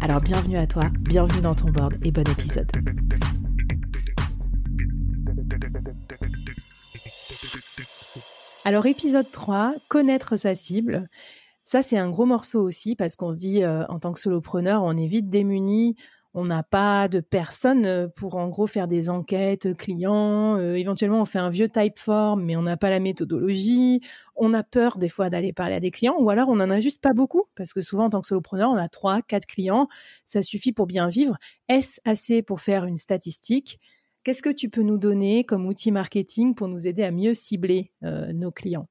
Alors bienvenue à toi, bienvenue dans ton board et bon épisode. Alors épisode 3, connaître sa cible. Ça, c'est un gros morceau aussi parce qu'on se dit, euh, en tant que solopreneur, on est vite démuni. On n'a pas de personne euh, pour en gros faire des enquêtes clients. Euh, éventuellement, on fait un vieux typeform, mais on n'a pas la méthodologie. On a peur des fois d'aller parler à des clients, ou alors on n'en a juste pas beaucoup, parce que souvent en tant que solopreneur, on a trois, quatre clients. Ça suffit pour bien vivre. Est-ce assez pour faire une statistique? Qu'est-ce que tu peux nous donner comme outil marketing pour nous aider à mieux cibler euh, nos clients?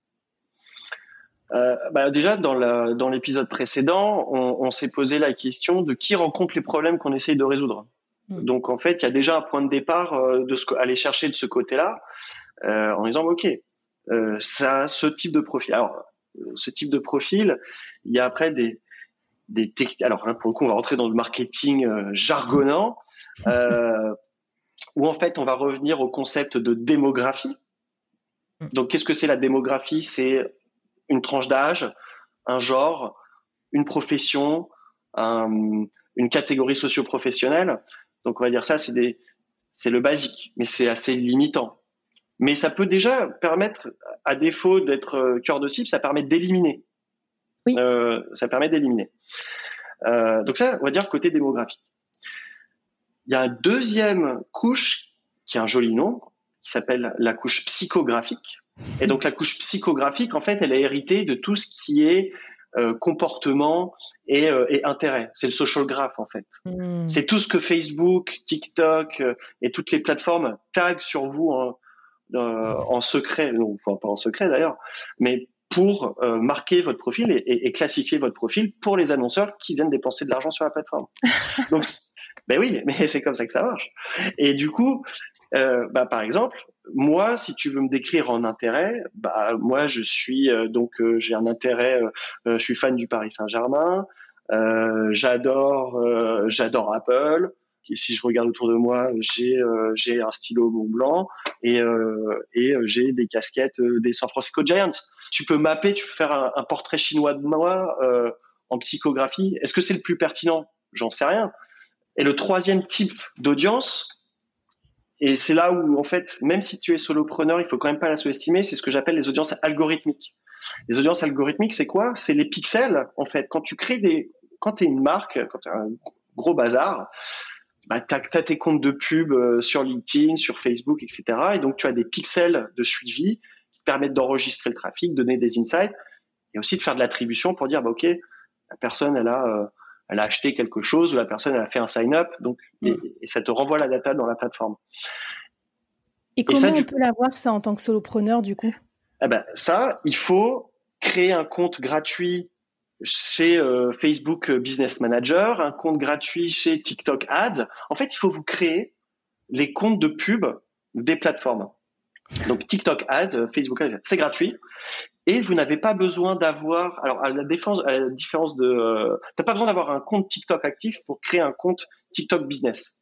Euh, bah déjà, dans l'épisode précédent, on, s'est posé la question de qui rencontre les problèmes qu'on essaye de résoudre. Hmm. Donc, en fait, il y a déjà un point de départ euh, de ce aller chercher de ce côté-là, en disant ok, ça, ce type de profil. Alors, ce type de profil, il y a après des des techniques. Alors, hein, pour le coup, on va rentrer dans le marketing jargonnant. où en fait on va revenir au concept de démographie. Mm. Donc qu'est-ce que c'est la démographie? C'est une tranche d'âge, un genre, une profession, une catégorie socio-professionnelle. Donc on va dire ça, c'est c'est le basique, mais c'est assez limitant. Mais ça peut déjà permettre, à défaut d'être euh, cœur de cible, ça permet d'éliminer. Oui. Euh, ça permet d'éliminer. Euh, donc ça, on va dire côté démographique. Il y a une deuxième couche qui a un joli nom, qui s'appelle la couche psychographique. Et donc la couche psychographique, en fait, elle est héritée de tout ce qui est euh, comportement et, euh, et intérêt. C'est le social graph, en fait. Hmm. C'est tout ce que Facebook, TikTok euh, et toutes les plateformes taguent sur vous en, en secret, non, enfin pas en secret d'ailleurs, mais pour marquer votre profil et, et, classifier votre profil pour les annonceurs qui viennent dépenser de l'argent sur la plateforme. Donc ben oui, mais c'est comme ça que ça marche. Et du coup, euh, bah, par exemple, moi, si tu veux me décrire en intérêt, bah moi je suis euh, donc euh, j'ai un intérêt, je suis fan du Paris Saint-Germain, j'adore j'adore Apple. Et si je regarde autour de moi, j'ai j'ai un stylo Mont Blanc et et j'ai des casquettes des San Francisco Giants. Tu peux m'appeler, tu peux faire un portrait chinois de moi en psychographie. Est-ce que c'est le plus pertinent? J'en sais rien. Et le troisième type d'audience, et c'est là où, en fait, même si tu es solopreneur, il faut quand même pas la sous-estimer, c'est ce que j'appelle les audiences algorithmiques. Les audiences algorithmiques, c'est quoi? C'est les pixels, en fait. Quand tu crées des... Quand tu es une marque, quand tu un gros bazar, bah, tu as, tes comptes de pub euh, sur LinkedIn, sur Facebook, etc. Et donc, tu as des pixels de suivi qui te permettent d'enregistrer le trafic, donner des insights, et aussi de faire de l'attribution pour dire, bah, OK, la personne, elle a... Euh, elle a acheté quelque chose ou la personne elle a fait un sign-up, donc et, mm. ça te renvoie la data dans la plateforme. Et, comment on peut l'avoir ça en tant que solopreneur du coup? Eh ben, ça, il faut créer un compte gratuit chez euh, Facebook Business Manager, un compte gratuit chez TikTok Ads. En fait, il faut vous créer les comptes de pub des plateformes. Donc TikTok Ads, Facebook Ads, c'est gratuit et vous n'avez pas besoin d'avoir alors à la défense à la différence de euh, t'as pas besoin d'avoir un compte TikTok actif pour créer un compte TikTok business.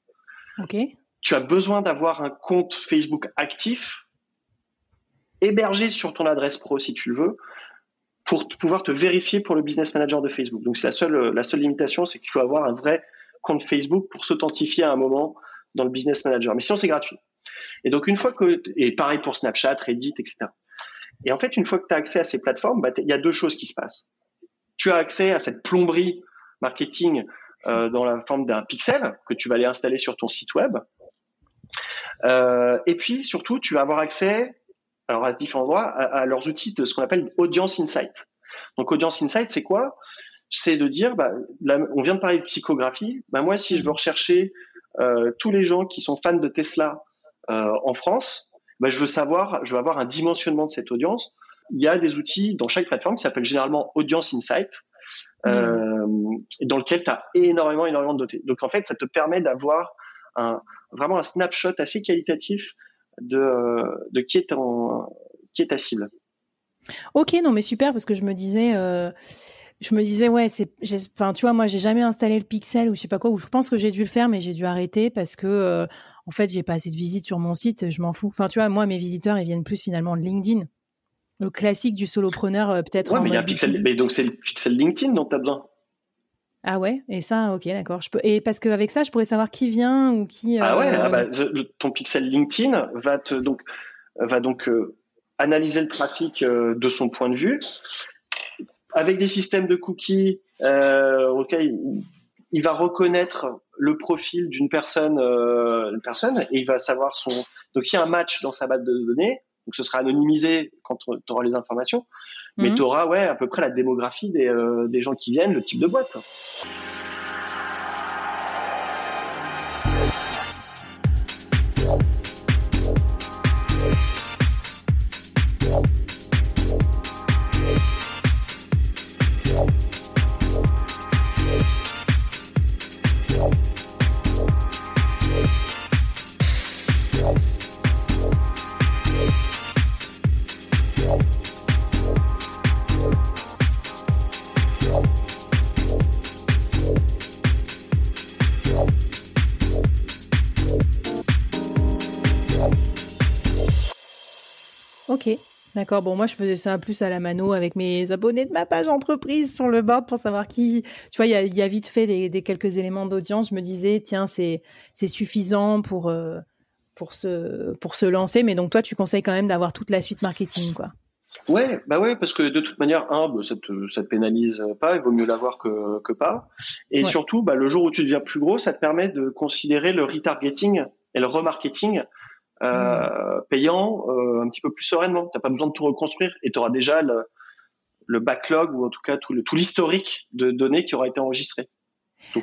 OK. Tu as besoin d'avoir un compte Facebook actif hébergé sur ton adresse pro si tu le veux pour pouvoir te vérifier pour le business manager de Facebook. Donc c'est la seule la seule limitation c'est qu'il faut avoir un vrai compte Facebook pour s'authentifier à un moment dans le business manager. Mais sinon c'est gratuit. Et donc une fois que et pareil pour Snapchat, Reddit, etc. Et en fait, une fois que tu as accès à ces plateformes, bah, il y a deux choses qui se passent. Tu as accès à cette plomberie marketing dans la forme d'un pixel que tu vas aller installer sur ton site web. et puis surtout, tu vas avoir accès alors à différents endroits à, leurs outils de ce qu'on appelle Audience Insight. Donc Audience Insight, c'est quoi? C'est de dire, bah, on vient de parler de psychographie. Bah, moi, si je veux rechercher tous les gens qui sont fans de Tesla en France, bah, je veux savoir, je veux avoir un dimensionnement de cette audience. Il y a des outils dans chaque plateforme qui s'appellent généralement Audience Insight, euh, dans lequel tu as énormément, énormément de données. Donc en fait, ça te permet d'avoir un, vraiment un snapshot assez qualitatif de, euh, de qui, est qui est ta cible. Ok, non mais super parce que je me disais, euh, je me disais ouais, c'est, enfin tu vois, moi j'ai jamais installé le Pixel ou je sais pas quoi, ou je pense que j'ai dû le faire mais j'ai dû arrêter parce que en fait, j'ai pas assez de visites sur mon site, je m'en fous. Enfin, tu vois, moi, mes visiteurs, ils viennent plus finalement de LinkedIn. Le classique du solopreneur, euh, peut-être. Ouais, mais il y a Pixel, mais donc c'est le Pixel LinkedIn dont tu as besoin. Ah ouais, et ça, ok, d'accord. Je peux... Et parce qu'avec ça, je pourrais savoir qui vient ou qui. Ah ouais, ah bah, ton Pixel LinkedIn va te donc va donc euh, analyser le trafic euh, de son point de vue avec des systèmes de cookies auxquels il va reconnaître le profil d'une personne, euh, une personne, et il va savoir son. Donc, s'il y a un match dans sa base de données, donc ce sera anonymisé quand tu auras les informations, mais mhm. tu auras ouais à peu près la démographie des, euh, des gens qui viennent, le type de boîte. D'accord. Bon, moi, je faisais ça plus à la mano avec mes abonnés de ma page entreprise sur le board pour savoir qui. Tu vois, il y a, vite fait des, quelques éléments d'audience. Je me disais, tiens, c'est c'est suffisant pour euh, pour se pour se lancer. Mais donc, toi, tu conseilles quand même d'avoir toute la suite marketing, quoi. Ouais, bah ouais, parce que de toute manière, un, bah, ça te, ça te pénalise pas, il vaut mieux l'avoir que, que pas. Et surtout, bah, le jour où tu deviens plus gros, ça te permet de considérer le retargeting et le remarketing euh, payant euh, un petit peu plus sereinement. Tu n'as pas besoin de tout reconstruire et tu auras déjà le, le, backlog ou en tout cas tout l'historique de données qui aura été enregistré.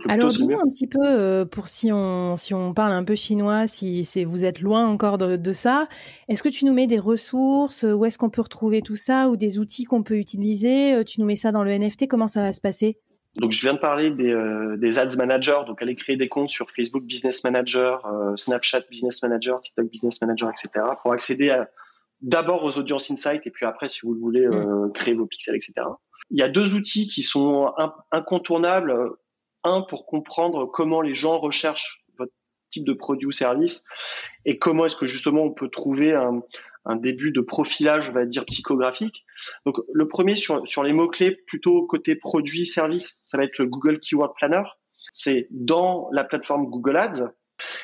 Alors dis-nous un petit peu euh, pour si on si on parle un peu chinois, si c'est vous êtes loin encore de, de ça. Est-ce que tu nous mets des ressources Où est-ce qu'on peut retrouver tout ça ou des outils qu'on peut utiliser? Tu nous mets ça dans le NFT Comment ça va se passer? Donc, je viens de parler des, euh, des ads managers. Donc, allez créer des comptes sur Facebook Business Manager, euh, Snapchat Business Manager, TikTok Business Manager, etc. pour accéder d'abord aux audience insights et puis après, si vous le voulez, euh, mm. créer vos pixels, etc. Il y a deux outils qui sont incontournables. Un, pour comprendre comment les gens recherchent votre type de produit ou service et comment est-ce que justement on peut trouver un, un début de profilage, on va dire, psychographique. Donc, le premier sur, les mots-clés, plutôt côté produit, service, ça va être le Google Keyword Planner. C'est dans la plateforme Google Ads.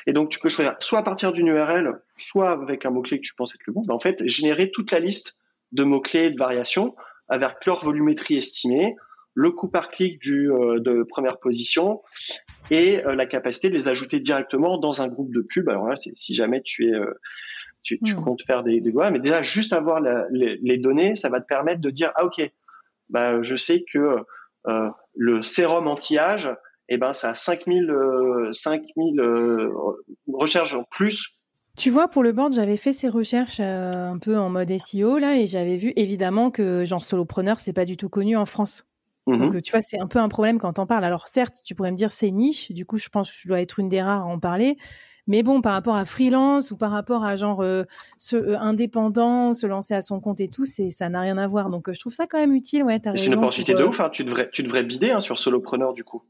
Et donc, tu peux choisir soit à partir d'une URL, soit avec un mot-clé que tu penses être le bon. Ben, en fait, générer toute la liste de mots-clés et de variations avec leur volumétrie estimée, le coût par clic euh, de première position et euh, la capacité de les ajouter directement dans un groupe de pub. Alors là, si jamais tu es euh, tu, tu hmm. comptes faire des, des mais déjà juste avoir les, données, ça va te permettre de dire ah ok, bah je sais que euh, le sérum anti-âge, eh ben ça a 5000 5000 euh, euh, recherches en plus. Tu vois, pour le board, j'avais fait ces recherches un peu en mode SEO là, et j'avais vu évidemment que genre solopreneur, c'est pas du tout connu en France. Mm-hmm. Donc, tu vois, c'est un peu un problème quand on parle. Alors, certes, tu pourrais me dire c'est niche. Du coup, je pense que je dois être une des rares à en parler. Mais bon, par rapport à freelance ou par rapport à genre euh, ce, euh, indépendant, se lancer à son compte et tout, c'est ça n'a rien à voir. Donc euh, je trouve ça quand même utile. Ouais, c'est une opportunité de ouf. Hein. Tu devrais tu devrais bider hein, sur solopreneur du coup.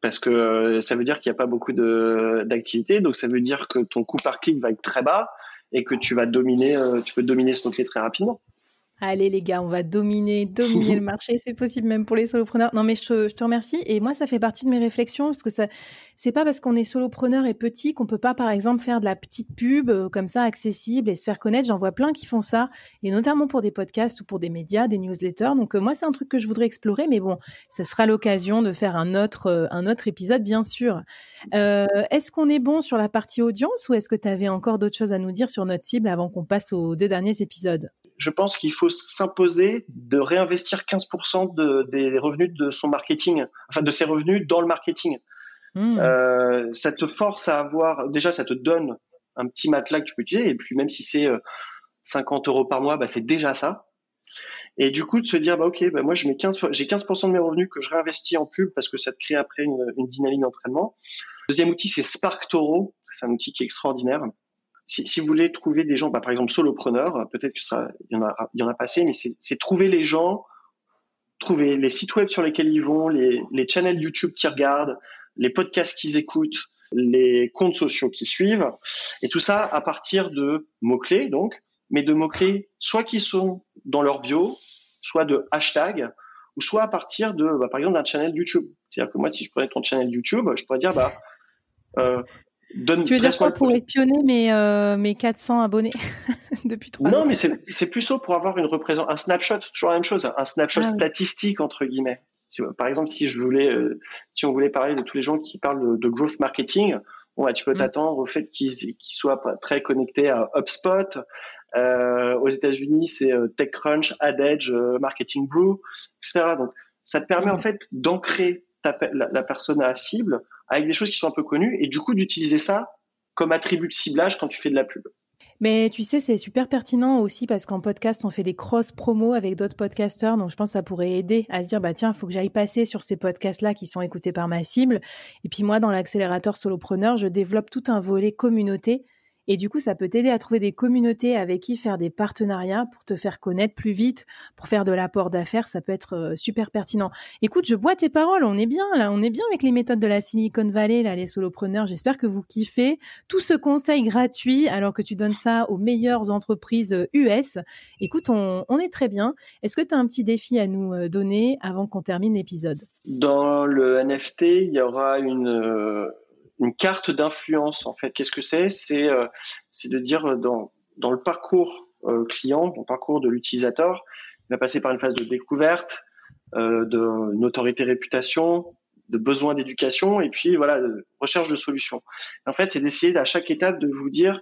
Parce que ça veut dire qu'il n'y a pas beaucoup d'activité, donc ça veut dire que ton coût par clic va être très bas et que tu vas dominer, tu peux dominer ce mot-clé très rapidement. Allez les gars, on va dominer, dominer le marché, c'est possible même pour les solopreneurs. Non mais je te, je te, remercie et moi ça fait partie de mes réflexions parce que ça, c'est pas parce qu'on est solopreneur et petit qu'on peut pas par exemple faire de la petite pub euh, comme ça accessible et se faire connaître. J'en vois plein qui font ça et notamment pour des podcasts ou pour des médias, des newsletters. Donc euh, moi c'est un truc que je voudrais explorer, mais bon, ça sera l'occasion de faire un autre, euh, un autre épisode bien sûr. est-ce qu'on est bon sur la partie audience ou est-ce que tu avais encore d'autres choses à nous dire sur notre cible avant qu'on passe aux deux derniers épisodes? Je pense qu'il faut s'imposer de réinvestir 15% de, des revenus de son marketing, enfin de ses revenus dans le marketing. Hmm. Euh, ça te force à avoir, déjà ça te donne un petit matelas que tu peux utiliser, et puis même si c'est 50 euh, euros par mois, bah, c'est déjà ça. Et du coup, de se dire, bah, ok, bah, moi, je mets 15, j'ai 15% de mes revenus que je réinvestis en pub parce que ça te crée après une, une dynamique d'entraînement. Deuxième outil, c'est Spark Toro. C'est un outil qui est extraordinaire si, vous voulez trouver des gens, bah, par exemple solopreneurs, peut-être que sera, il y en a, il y en a passé, mais c'est trouver les gens, trouver les sites web sur lesquels ils vont, les, les channels YouTube qu'ils regardent, les podcasts qu'ils écoutent, les comptes sociaux qu'ils suivent, et tout ça à partir de mots-clés, donc, mais de mots-clés soit qui sont dans leur bio, soit de hashtags, ou soit à partir de, bah, par exemple, d'un channel YouTube. C'est-à-dire que moi, si je prenais ton channel YouTube, je pourrais dire, bah, euh, tu veux dire quoi pour espionner mes, euh, mes 400 abonnés depuis trois ans Non, mais c'est plutôt pour avoir une représentation, un snapshot, toujours la même chose, un snapshot ah statistique entre guillemets. par exemple, si je voulais, euh, si on voulait parler de tous les gens qui parlent de, growth marketing, bon, bah, tu peux mm. t'attendre au fait qu'ils soient très connectés à HubSpot. Euh, aux États-Unis, c'est euh, TechCrunch, AdEdge, Marketing Brew, etc. Donc, ça te permet mm. en fait d'ancrer la, personne à cible avec des choses qui sont un peu connues et du coup d'utiliser ça comme attribut de ciblage quand tu fais de la pub. Mais tu sais, c'est super pertinent aussi parce qu'en podcast, on fait des cross-promos avec d'autres podcasteurs. Donc, je pense que ça pourrait aider à se dire, bah, tiens, il faut que j'aille passer sur ces podcasts-là qui sont écoutés par ma cible. Et puis, moi, dans l'accélérateur solopreneur, je développe tout un volet communauté et du coup, ça peut t'aider à trouver des communautés avec qui faire des partenariats pour te faire connaître plus vite, pour faire de l'apport d'affaires. Ça peut être euh, super pertinent. Écoute, je bois tes paroles. On est bien là. On est bien avec les méthodes de la Silicon Valley, là, les solopreneurs. J'espère que vous kiffez tout ce conseil gratuit alors que tu donnes ça aux meilleures entreprises US. Euh, Écoute, on, on est très bien. Est-ce que tu as un petit défi à nous euh, donner avant qu'on termine l'épisode? Dans le NFT, il y aura une une carte d'influence en fait. Qu'est-ce que c'est? C'est euh, de dire euh, dans dans le parcours euh, client, dans le parcours de l'utilisateur, il va passer par une phase de découverte, euh, de notoriété réputation, de besoin d'éducation et puis voilà de recherche de solutions. En fait, c'est d'essayer à chaque étape de vous dire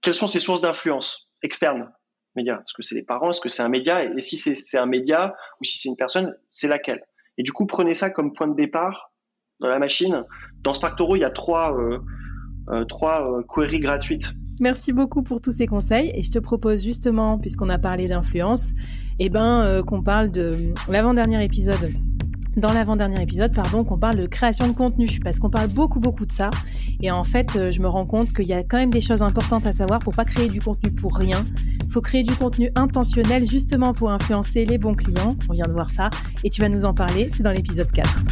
quelles sont ces sources d'influence externes médias. Est-ce que c'est les parents? Est-ce que c'est un média? Et si c'est un média ou si c'est une personne, c'est laquelle? Et du coup, prenez ça comme point de départ dans la machine. Dans Sparktoro, il y a trois, euh, euh, trois euh, queries gratuites. Merci beaucoup pour tous ces conseils et je te propose justement, puisqu'on a parlé d'influence, eh ben, qu'on parle de l'avant-dernier épisode dans l'avant-dernier épisode, pardon, qu'on parle de création de contenu, parce qu'on parle beaucoup, beaucoup de ça. Et en fait, je me rends compte qu'il y a quand même des choses importantes à savoir pour pas créer du contenu pour rien. Faut créer du contenu intentionnel justement pour influencer les bons clients. On vient de voir ça. Et tu vas nous en parler, c'est dans l'épisode 4.